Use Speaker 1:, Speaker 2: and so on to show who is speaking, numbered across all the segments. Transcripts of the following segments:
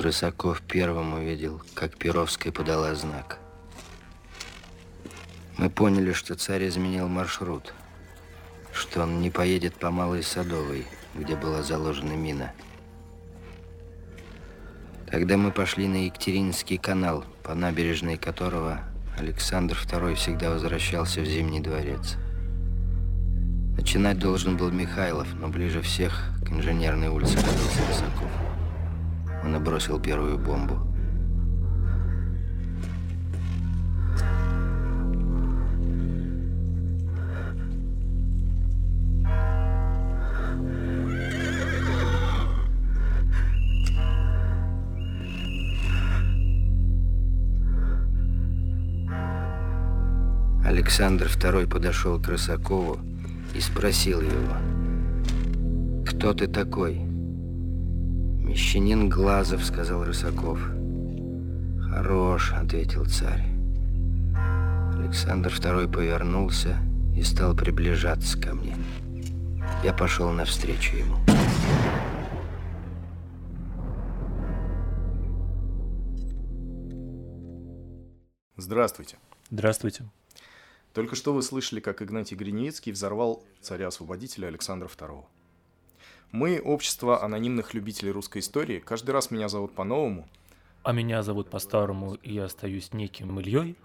Speaker 1: Рысаков первым увидел, как Перовская подала знак. Мы поняли, что царь изменил маршрут, что он не поедет по Малой Садовой, где была заложена мина. Тогда мы пошли на Екатерининский канал, по набережной которого Александр II всегда возвращался в Зимний дворец. Начинать должен был Михайлов, но ближе всех к инженерной улице родился Рысаков. Он и бросил первую бомбу. Александр II подошел к Рысакову и спросил его, «Кто ты такой?» «Мещанин Глазов», — сказал Рысаков. «Хорош», — ответил царь. Александр II повернулся и стал приближаться ко мне. Я пошел навстречу ему.
Speaker 2: Здравствуйте.
Speaker 3: Здравствуйте.
Speaker 2: Только что вы слышали, как Игнатий Гриневицкий взорвал царя-освободителя Александра II. Мы, общество анонимных любителей русской истории, каждый раз меня зовут по-новому.
Speaker 3: А меня зовут по-старому, и я остаюсь неким Ильей.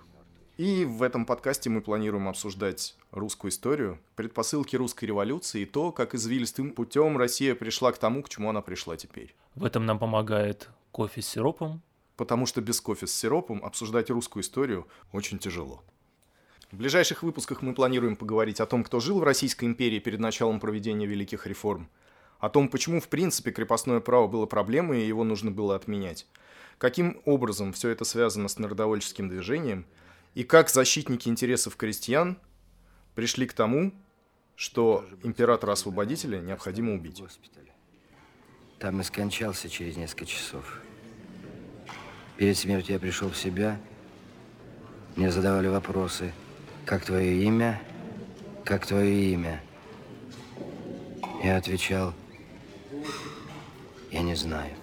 Speaker 2: И в этом подкасте мы планируем обсуждать русскую историю, предпосылки русской революции и то, как извилистым путем Россия пришла к тому, к чему она пришла теперь.
Speaker 3: В этом нам помогает кофе с сиропом.
Speaker 2: Потому что без кофе с сиропом обсуждать русскую историю очень тяжело. В ближайших выпусках мы планируем поговорить о том, кто жил в Российской империи перед началом проведения великих реформ, о том, почему в принципе крепостное право было проблемой и его нужно было отменять, каким образом все это связано с народовольческим движением и как защитники интересов крестьян пришли к тому, что императора-освободителя необходимо убить.
Speaker 1: Там и скончался через несколько часов. Перед смертью я пришел в себя. Мне задавали вопросы – как твое имя? Как твое имя? Я отвечал, я не знаю.